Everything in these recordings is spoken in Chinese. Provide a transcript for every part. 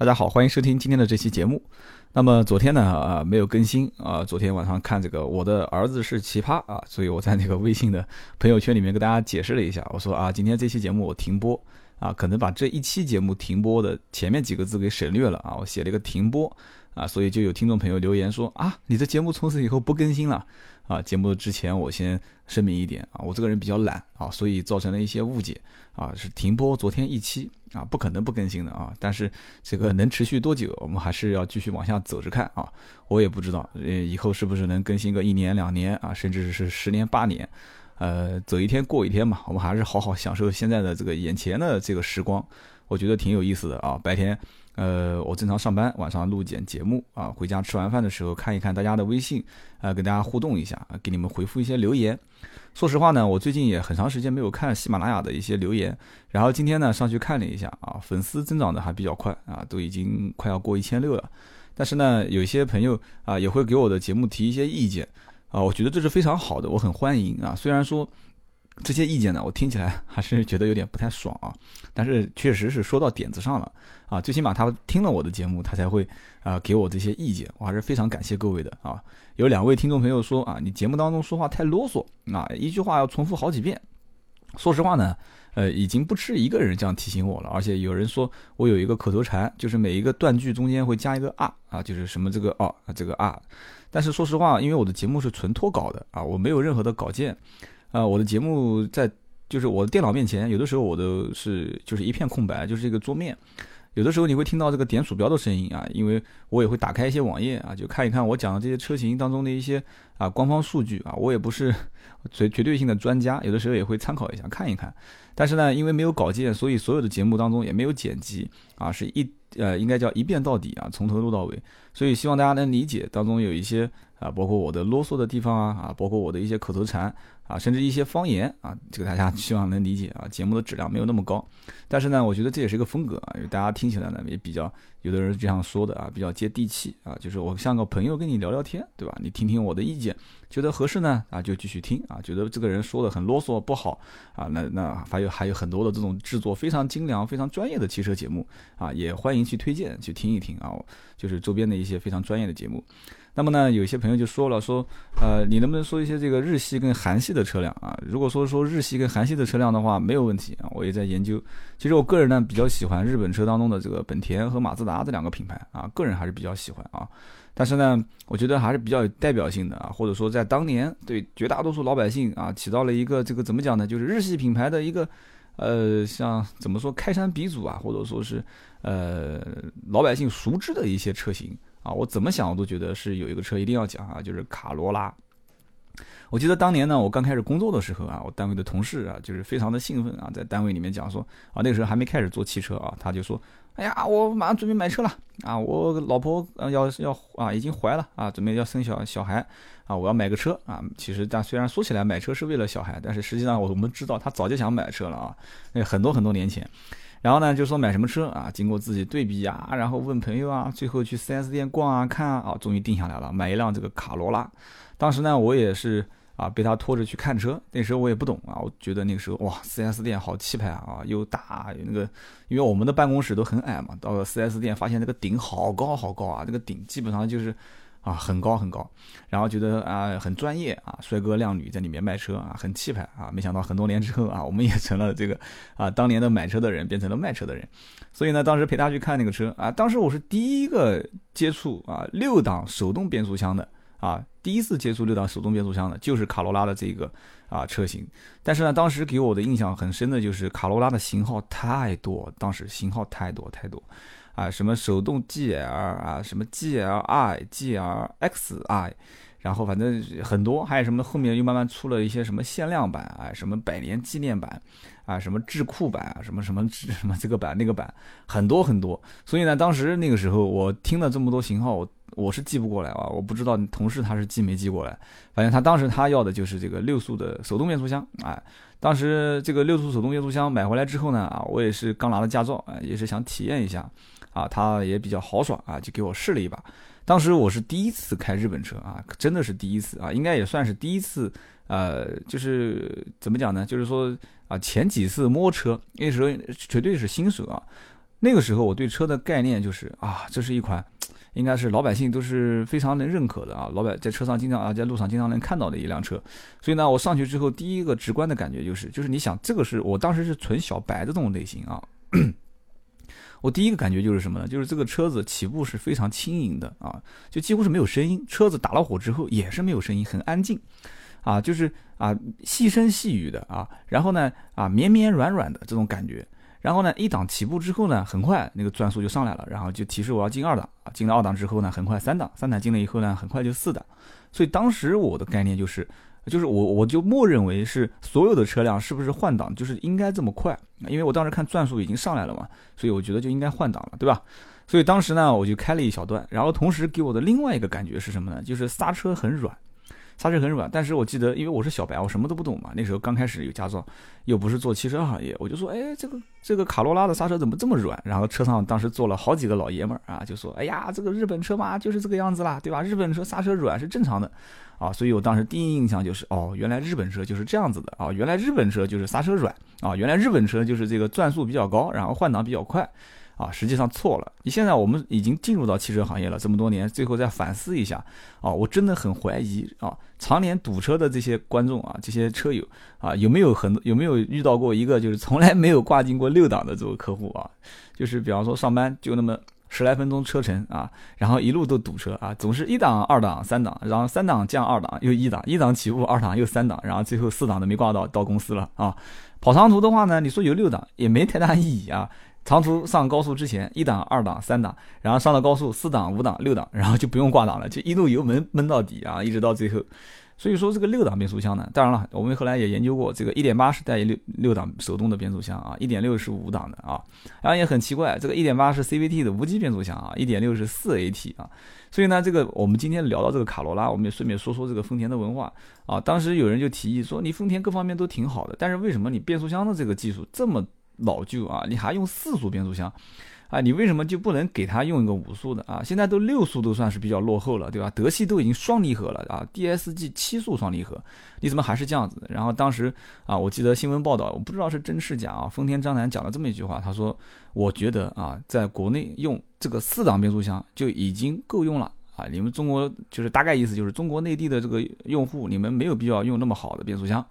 大家好，欢迎收听今天的这期节目。那么昨天呢，啊没有更新啊，昨天晚上看这个我的儿子是奇葩啊，所以我在那个微信的朋友圈里面跟大家解释了一下，我说啊，今天这期节目我停播啊，可能把这一期节目停播的前面几个字给省略了啊，我写了一个停播啊，所以就有听众朋友留言说啊，你的节目从此以后不更新了。啊，节目之前我先声明一点啊，我这个人比较懒啊，所以造成了一些误解啊，是停播昨天一期啊，不可能不更新的啊，但是这个能持续多久，我们还是要继续往下走着看啊，我也不知道，呃，以后是不是能更新个一年两年啊，甚至是十年八年，呃，走一天过一天嘛，我们还是好好享受现在的这个眼前的这个时光，我觉得挺有意思的啊，白天。呃，我正常上班，晚上录剪节目啊，回家吃完饭的时候看一看大家的微信，啊，跟大家互动一下，啊，给你们回复一些留言。说实话呢，我最近也很长时间没有看喜马拉雅的一些留言，然后今天呢上去看了一下啊，粉丝增长的还比较快啊，都已经快要过一千六了。但是呢，有些朋友啊也会给我的节目提一些意见啊，我觉得这是非常好的，我很欢迎啊。虽然说。这些意见呢，我听起来还是觉得有点不太爽啊，但是确实是说到点子上了啊，最起码他听了我的节目，他才会啊给我这些意见，我还是非常感谢各位的啊。有两位听众朋友说啊，你节目当中说话太啰嗦啊，一句话要重复好几遍。说实话呢，呃，已经不止一个人这样提醒我了，而且有人说我有一个口头禅，就是每一个断句中间会加一个啊啊，就是什么这个啊这个啊。但是说实话，因为我的节目是纯脱稿的啊，我没有任何的稿件。啊，我的节目在就是我的电脑面前，有的时候我都是就是一片空白，就是这个桌面。有的时候你会听到这个点鼠标的声音啊，因为我也会打开一些网页啊，就看一看我讲的这些车型当中的一些啊官方数据啊，我也不是绝绝对性的专家，有的时候也会参考一下看一看。但是呢，因为没有稿件，所以所有的节目当中也没有剪辑啊，是一呃应该叫一遍到底啊，从头录到尾。所以希望大家能理解，当中有一些啊，包括我的啰嗦的地方啊，啊，包括我的一些口头禅。啊，甚至一些方言啊，这个大家 希望能理解啊。节目的质量没有那么高，但是呢，我觉得这也是一个风格啊，因为大家听起来呢也比较，有的人这样说的啊，比较接地气啊，就是我像个朋友跟你聊聊天，对吧？你听听我的意见，觉得合适呢啊，就继续听啊。觉得这个人说的很啰嗦不好啊，那那还有还有很多的这种制作非常精良、非常专业的汽车节目啊，也欢迎去推荐去听一听啊，就是周边的一些非常专业的节目。那么呢，有些朋友就说了，说，呃，你能不能说一些这个日系跟韩系的车辆啊？如果说说日系跟韩系的车辆的话，没有问题啊，我也在研究。其实我个人呢比较喜欢日本车当中的这个本田和马自达这两个品牌啊，个人还是比较喜欢啊。但是呢，我觉得还是比较有代表性的啊，或者说在当年对绝大多数老百姓啊起到了一个这个怎么讲呢？就是日系品牌的一个，呃，像怎么说开山鼻祖啊，或者说是呃老百姓熟知的一些车型。啊，我怎么想我都觉得是有一个车一定要讲啊，就是卡罗拉。我记得当年呢，我刚开始工作的时候啊，我单位的同事啊，就是非常的兴奋啊，在单位里面讲说啊，那个时候还没开始做汽车啊，他就说，哎呀，我马上准备买车了啊，我老婆要要啊已经怀了啊，准备要生小小孩啊，我要买个车啊。其实但虽然说起来买车是为了小孩，但是实际上我们知道他早就想买车了啊，那很多很多年前。然后呢，就说买什么车啊？经过自己对比啊，然后问朋友啊，最后去 4S 店逛啊看啊，啊，终于定下来了，买一辆这个卡罗拉。当时呢，我也是啊，被他拖着去看车。那时候我也不懂啊，我觉得那个时候哇，4S 店好气派啊，又大，那个，因为我们的办公室都很矮嘛，到了 4S 店发现那个顶好高好高啊，这个顶基本上就是。啊，很高很高，然后觉得啊很专业啊，帅哥靓女在里面卖车啊，很气派啊。没想到很多年之后啊，我们也成了这个啊当年的买车的人，变成了卖车的人。所以呢，当时陪他去看那个车啊，当时我是第一个接触啊六档手动变速箱的啊，第一次接触六档手动变速箱的就是卡罗拉的这个啊车型。但是呢，当时给我的印象很深的就是卡罗拉的型号太多，当时型号太多太多。啊，什么手动 GL 啊，什么 GLI、GLXI，然后反正很多，还有什么后面又慢慢出了一些什么限量版啊，什么百年纪念版啊，什么智库版啊，什么什么什么这个版那个版，很多很多。所以呢，当时那个时候我听了这么多型号，我我是记不过来啊，我不知道同事他是记没记过来。反正他当时他要的就是这个六速的手动变速箱，哎。当时这个六速手动变速箱买回来之后呢，啊，我也是刚拿了驾照，啊，也是想体验一下，啊，他也比较豪爽啊，就给我试了一把。当时我是第一次开日本车啊，真的是第一次啊，应该也算是第一次，呃，就是怎么讲呢？就是说啊，前几次摸车那时候绝对是新手啊，那个时候我对车的概念就是啊，这是一款应该是老百姓都是非常能认可的啊，老百在车上经常啊，在路上经常能看到的一辆车。所以呢，我上去之后第一个直观的感觉就是，就是你想这个是我当时是纯小白的这种类型啊。我第一个感觉就是什么呢？就是这个车子起步是非常轻盈的啊，就几乎是没有声音。车子打了火之后也是没有声音，很安静，啊，就是啊细声细语的啊，然后呢啊绵绵软软的这种感觉。然后呢一档起步之后呢，很快那个转速就上来了，然后就提示我要进二档啊。进了二档之后呢，很快三档，三档进了以后呢，很快就四档。所以当时我的概念就是。就是我，我就默认为是所有的车辆是不是换挡，就是应该这么快，因为我当时看转速已经上来了嘛，所以我觉得就应该换挡了，对吧？所以当时呢，我就开了一小段，然后同时给我的另外一个感觉是什么呢？就是刹车很软。刹车很软，但是我记得，因为我是小白，我什么都不懂嘛。那时候刚开始有驾照，又不是做汽车行业，我就说，哎，这个这个卡罗拉的刹车怎么这么软？然后车上当时坐了好几个老爷们儿啊，就说，哎呀，这个日本车嘛，就是这个样子啦，对吧？日本车刹车软是正常的，啊，所以我当时第一印象就是，哦，原来日本车就是这样子的啊，原来日本车就是刹车软啊，原来日本车就是这个转速比较高，然后换挡比较快。啊，实际上错了。你现在我们已经进入到汽车行业了这么多年，最后再反思一下啊，我真的很怀疑啊，常年堵车的这些观众啊，这些车友啊，有没有很有没有遇到过一个就是从来没有挂进过六档的这个客户啊？就是比方说上班就那么十来分钟车程啊，然后一路都堵车啊，总是一档、二档、三档，然后三档降二档又一档，一档起步二档又三档，然后最后四档都没挂到到公司了啊。跑长途的话呢，你说有六档也没太大意义啊。长途上高速之前，一档、二档、三档，然后上了高速，四档、五档、六档，然后就不用挂档了，就一路油门闷到底啊，一直到最后。所以说这个六档变速箱呢，当然了，我们后来也研究过，这个一点八是带六六档手动的变速箱啊，一点六是五档的啊。然后也很奇怪，这个一点八是 CVT 的无级变速箱啊，一点六是四 AT 啊。所以呢，这个我们今天聊到这个卡罗拉，我们也顺便说说这个丰田的文化啊。当时有人就提议说，你丰田各方面都挺好的，但是为什么你变速箱的这个技术这么？老旧啊，你还用四速变速箱啊？你为什么就不能给他用一个五速的啊？现在都六速都算是比较落后了，对吧？德系都已经双离合了啊，DSG 七速双离合，你怎么还是这样子？然后当时啊，我记得新闻报道，我不知道是真是假啊。丰田张楠讲了这么一句话，他说：“我觉得啊，在国内用这个四档变速箱就已经够用了啊。你们中国就是大概意思就是中国内地的这个用户，你们没有必要用那么好的变速箱。”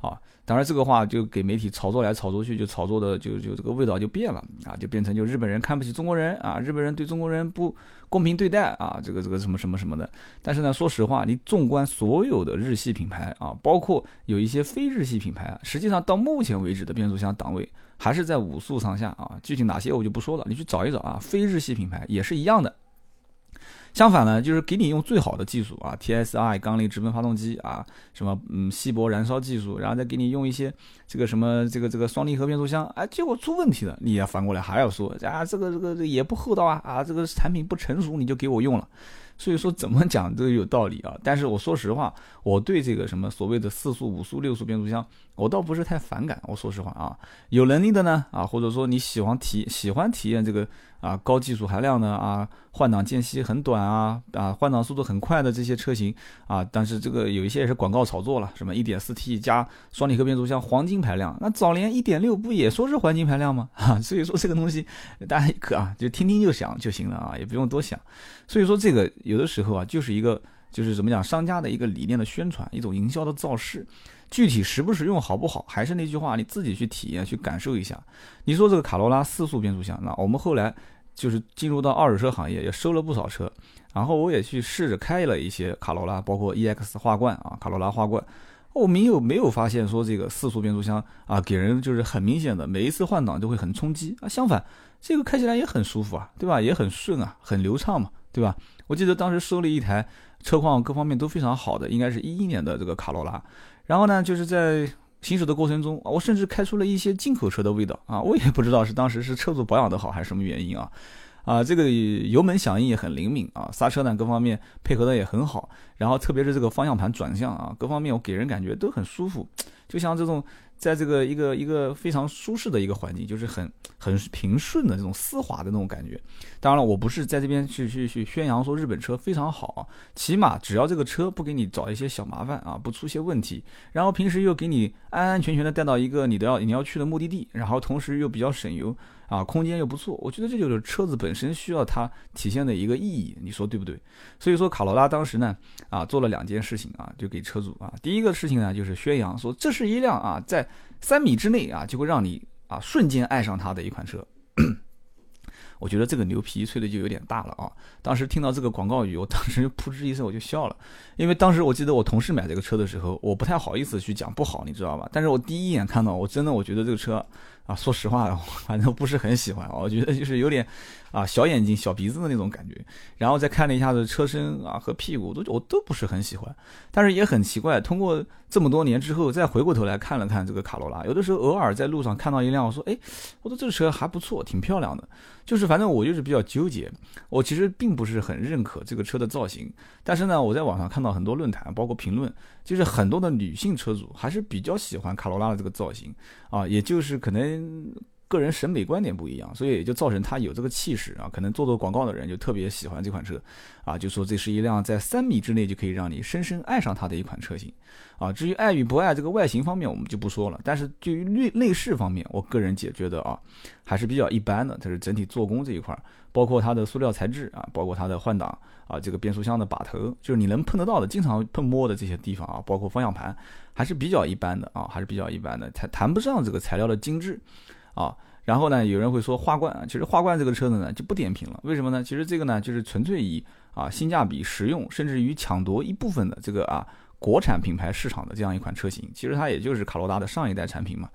啊，当然这个话就给媒体炒作来炒作去，就炒作的就就这个味道就变了啊，就变成就日本人看不起中国人啊，日本人对中国人不公平对待啊，这个这个什么什么什么的。但是呢，说实话，你纵观所有的日系品牌啊，包括有一些非日系品牌，实际上到目前为止的变速箱档位还是在五速上下啊。具体哪些我就不说了，你去找一找啊，非日系品牌也是一样的。相反呢，就是给你用最好的技术啊，TSI 缸内直喷发动机啊，什么嗯稀薄燃烧技术，然后再给你用一些这个什么这个这个双离合变速箱，哎，结果出问题了，你也反过来还要说啊，这个这个这也不厚道啊，啊，这个产品不成熟，你就给我用了。所以说怎么讲都有道理啊，但是我说实话，我对这个什么所谓的四速、五速、六速变速箱，我倒不是太反感。我说实话啊，有能力的呢啊，或者说你喜欢体喜欢体验这个啊高技术含量的啊，换挡间隙很短啊啊换挡速度很快的这些车型啊，但是这个有一些也是广告炒作了，什么一点四 T 加双离合变速箱黄金排量，那早年一点六不也说是黄金排量吗？啊，所以说这个东西大家可啊就听听就想就行了啊，也不用多想。所以说这个。有的时候啊，就是一个就是怎么讲，商家的一个理念的宣传，一种营销的造势。具体实不实用，好不好，还是那句话，你自己去体验、去感受一下。你说这个卡罗拉四速变速箱，那我们后来就是进入到二手车行业，也收了不少车，然后我也去试着开了一些卡罗拉，包括 EX 花冠啊，卡罗拉花冠，我没有没有发现说这个四速变速箱啊，给人就是很明显的每一次换挡都会很冲击啊，相反，这个开起来也很舒服啊，对吧？也很顺啊，很流畅嘛，对吧？我记得当时收了一台车况各方面都非常好的，应该是一一年的这个卡罗拉。然后呢，就是在行驶的过程中，我甚至开出了一些进口车的味道啊！我也不知道是当时是车主保养的好还是什么原因啊。啊，这个油门响应也很灵敏啊，刹车呢各方面配合的也很好。然后特别是这个方向盘转向啊，各方面我给人感觉都很舒服，就像这种。在这个一个一个非常舒适的一个环境，就是很很平顺的这种丝滑的那种感觉。当然了，我不是在这边去去去宣扬说日本车非常好，起码只要这个车不给你找一些小麻烦啊，不出些问题，然后平时又给你安安全全的带到一个你都要你要去的目的地，然后同时又比较省油啊，空间又不错，我觉得这就是车子本身需要它体现的一个意义，你说对不对？所以说卡罗拉当时呢，啊，做了两件事情啊，就给车主啊，第一个事情呢，就是宣扬说这是一辆啊，在三米之内啊，就会让你啊瞬间爱上它的一款车。我觉得这个牛皮吹的就有点大了啊！当时听到这个广告语，我当时噗嗤一声我就笑了，因为当时我记得我同事买这个车的时候，我不太好意思去讲不好，你知道吧？但是我第一眼看到，我真的我觉得这个车。啊，说实话，反正不是很喜欢我觉得就是有点，啊，小眼睛、小鼻子的那种感觉。然后再看了一下子车身啊和屁股，都我都不是很喜欢。但是也很奇怪，通过这么多年之后，再回过头来看了看这个卡罗拉，有的时候偶尔在路上看到一辆，我说，哎，我说这个车还不错，挺漂亮的。就是反正我就是比较纠结，我其实并不是很认可这个车的造型。但是呢，我在网上看到很多论坛，包括评论，就是很多的女性车主还是比较喜欢卡罗拉的这个造型啊，也就是可能。个人审美观点不一样，所以也就造成它有这个气势啊。可能做做广告的人就特别喜欢这款车，啊，就说这是一辆在三米之内就可以让你深深爱上它的一款车型，啊。至于爱与不爱这个外形方面，我们就不说了。但是对于内内饰方面，我个人解觉得啊，还是比较一般的。它是整体做工这一块，包括它的塑料材质啊，包括它的换挡啊，这个变速箱的把头，就是你能碰得到的、经常碰摸的这些地方啊，包括方向盘，还是比较一般的啊，还是比较一般的，谈谈不上这个材料的精致。啊，然后呢，有人会说花冠，其实花冠这个车子呢就不点评了，为什么呢？其实这个呢就是纯粹以啊性价比、实用，甚至于抢夺一部分的这个啊国产品牌市场的这样一款车型，其实它也就是卡罗拉的上一代产品嘛。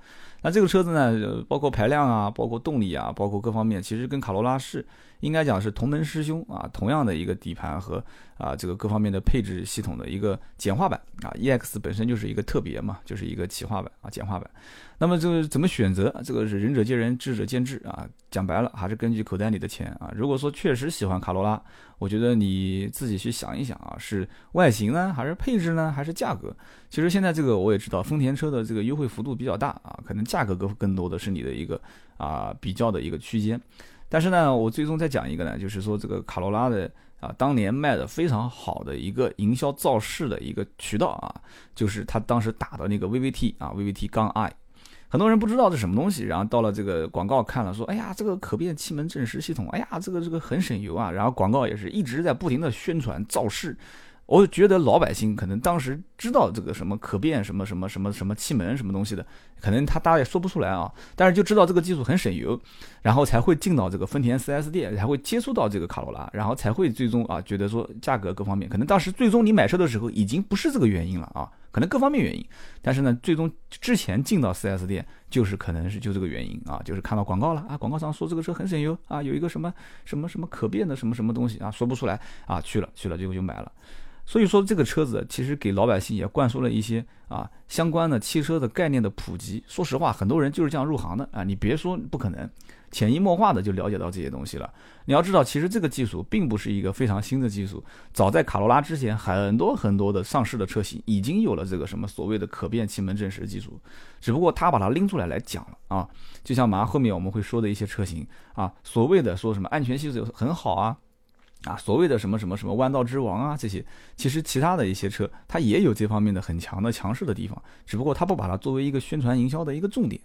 那这个车子呢，包括排量啊，包括动力啊，包括各方面，其实跟卡罗拉是应该讲是同门师兄啊，同样的一个底盘和啊这个各方面的配置系统的一个简化版啊，EX 本身就是一个特别嘛，就是一个企划版啊，简化版。那么这个怎么选择？这个是仁者见仁，智者见智啊。讲白了，还是根据口袋里的钱啊。如果说确实喜欢卡罗拉，我觉得你自己去想一想啊，是外形呢，还是配置呢，还是价格？其实现在这个我也知道，丰田车的这个优惠幅度比较大啊，可能价格更更多的是你的一个啊比较的一个区间。但是呢，我最终再讲一个呢，就是说这个卡罗拉的啊，当年卖的非常好的一个营销造势的一个渠道啊，就是他当时打的那个 VVT 啊，VVT 杠 i。很多人不知道这什么东西，然后到了这个广告看了，说：“哎呀，这个可变气门正时系统，哎呀，这个这个很省油啊。”然后广告也是一直在不停的宣传造势。我觉得老百姓可能当时知道这个什么可变什么什么什么什么气门什么东西的，可能他大概说不出来啊，但是就知道这个技术很省油，然后才会进到这个丰田 4S 店，才会接触到这个卡罗拉，然后才会最终啊觉得说价格各方面，可能当时最终你买车的时候已经不是这个原因了啊，可能各方面原因，但是呢，最终之前进到 4S 店就是可能是就这个原因啊，就是看到广告了啊，广告上说这个车很省油啊，有一个什么什么什么可变的什么什么东西啊，说不出来啊，去了去了，结果就买了。所以说这个车子其实给老百姓也灌输了一些啊相关的汽车的概念的普及。说实话，很多人就是这样入行的啊。你别说不可能，潜移默化的就了解到这些东西了。你要知道，其实这个技术并不是一个非常新的技术，早在卡罗拉之前，很多很多的上市的车型已经有了这个什么所谓的可变气门正时技术，只不过他把它拎出来来讲了啊。就像马上后面我们会说的一些车型啊，所谓的说什么安全系数很好啊。啊，所谓的什么什么什么弯道之王啊，这些其实其他的一些车，它也有这方面的很强的强势的地方，只不过它不把它作为一个宣传营销的一个重点，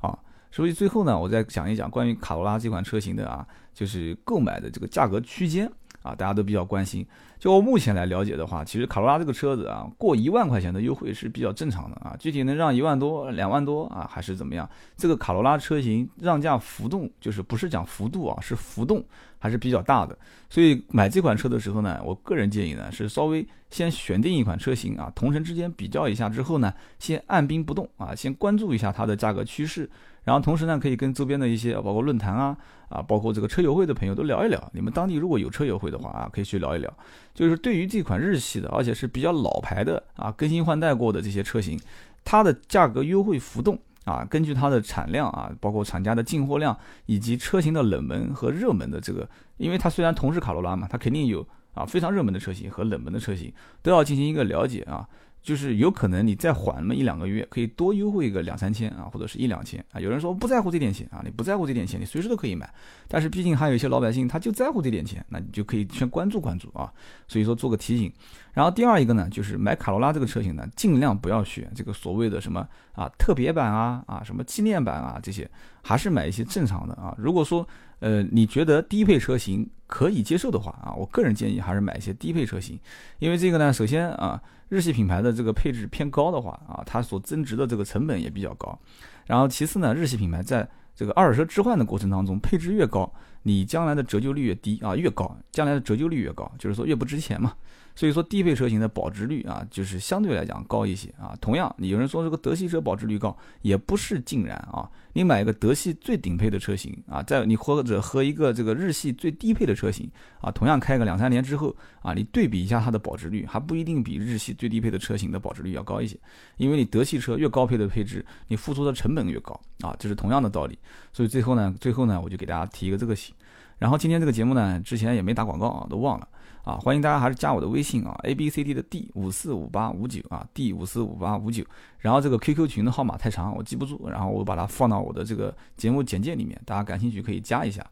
啊，所以最后呢，我再讲一讲关于卡罗拉这款车型的啊，就是购买的这个价格区间啊，大家都比较关心。就目前来了解的话，其实卡罗拉这个车子啊，过一万块钱的优惠是比较正常的啊。具体能让一万多、两万多啊，还是怎么样？这个卡罗拉车型让价浮动，就是不是讲幅度啊，是浮动还是比较大的。所以买这款车的时候呢，我个人建议呢，是稍微先选定一款车型啊，同城之间比较一下之后呢，先按兵不动啊，先关注一下它的价格趋势。然后同时呢，可以跟周边的一些包括论坛啊啊，包括这个车友会的朋友都聊一聊。你们当地如果有车友会的话啊，可以去聊一聊。就是对于这款日系的，而且是比较老牌的啊，更新换代过的这些车型，它的价格优惠浮动啊，根据它的产量啊，包括厂家的进货量以及车型的冷门和热门的这个，因为它虽然同是卡罗拉嘛，它肯定有啊非常热门的车型和冷门的车型，都要进行一个了解啊。就是有可能你再缓那么一两个月，可以多优惠个两三千啊，或者是一两千啊。有人说不在乎这点钱啊，你不在乎这点钱，你随时都可以买。但是毕竟还有一些老百姓，他就在乎这点钱，那你就可以先关注关注啊。所以说做个提醒。然后第二一个呢，就是买卡罗拉这个车型呢，尽量不要选这个所谓的什么啊特别版啊啊什么纪念版啊这些，还是买一些正常的啊。如果说呃你觉得低配车型可以接受的话啊，我个人建议还是买一些低配车型，因为这个呢，首先啊。日系品牌的这个配置偏高的话啊，它所增值的这个成本也比较高。然后其次呢，日系品牌在这个二手车置换的过程当中，配置越高，你将来的折旧率越低啊，越高，将来的折旧率越高，就是说越不值钱嘛。所以说低配车型的保值率啊，就是相对来讲高一些啊。同样，有人说这个德系车保值率高，也不是尽然啊。你买一个德系最顶配的车型啊，在你或者和一个这个日系最低配的车型啊，同样开个两三年之后啊，你对比一下它的保值率，还不一定比日系最低配的车型的保值率要高一些。因为你德系车越高配的配置，你付出的成本越高啊，这是同样的道理。所以最后呢，最后呢，我就给大家提一个这个醒。然后今天这个节目呢，之前也没打广告啊，都忘了。啊，欢迎大家还是加我的微信啊，A B C D 的 D 五四五八五九啊，D 五四五八五九。然后这个 QQ 群的号码太长，我记不住，然后我把它放到我的这个节目简介里面，大家感兴趣可以加一下。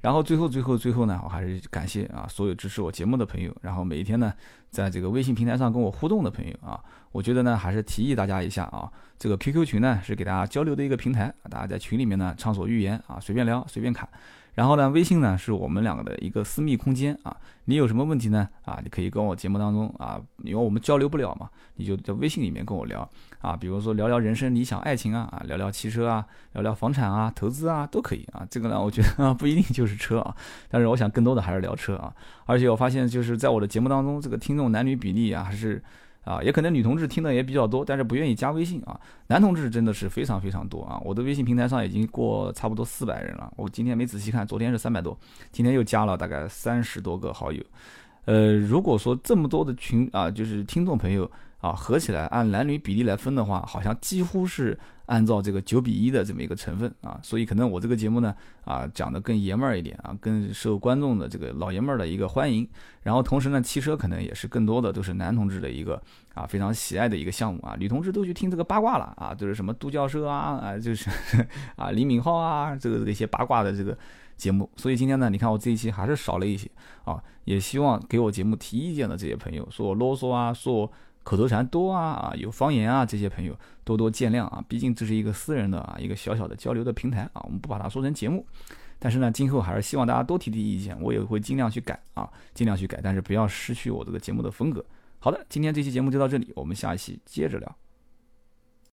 然后最后最后最后呢，我还是感谢啊所有支持我节目的朋友，然后每一天呢，在这个微信平台上跟我互动的朋友啊，我觉得呢还是提议大家一下啊，这个 QQ 群呢是给大家交流的一个平台，大家在群里面呢畅所欲言啊，随便聊随便侃。然后呢，微信呢是我们两个的一个私密空间啊。你有什么问题呢？啊，你可以跟我节目当中啊，因为我们交流不了嘛，你就在微信里面跟我聊啊。比如说聊聊人生、理想、爱情啊，啊，聊聊汽车啊，聊聊房产啊、投资啊，都可以啊。这个呢，我觉得 不一定就是车啊，但是我想更多的还是聊车啊。而且我发现就是在我的节目当中，这个听众男女比例啊，还是。啊，也可能女同志听的也比较多，但是不愿意加微信啊。男同志真的是非常非常多啊！我的微信平台上已经过差不多四百人了，我今天没仔细看，昨天是三百多，今天又加了大概三十多个好友。呃，如果说这么多的群啊，就是听众朋友。啊，合起来按男女比例来分的话，好像几乎是按照这个九比一的这么一个成分啊，所以可能我这个节目呢，啊讲的更爷们儿一点啊，更受观众的这个老爷们儿的一个欢迎。然后同时呢，汽车可能也是更多的都是男同志的一个啊非常喜爱的一个项目啊，女同志都去听这个八卦了啊，就是什么杜教授啊啊，就是 啊李敏镐啊，这个这些八卦的这个节目。所以今天呢，你看我这一期还是少了一些啊，也希望给我节目提意见的这些朋友，说我啰嗦啊，说我。口头禅多啊啊，有方言啊，这些朋友多多见谅啊，毕竟这是一个私人的啊，一个小小的交流的平台啊，我们不把它说成节目。但是呢，今后还是希望大家多提提意见，我也会尽量去改啊，尽量去改，但是不要失去我这个节目的风格。好的，今天这期节目就到这里，我们下一期接着聊。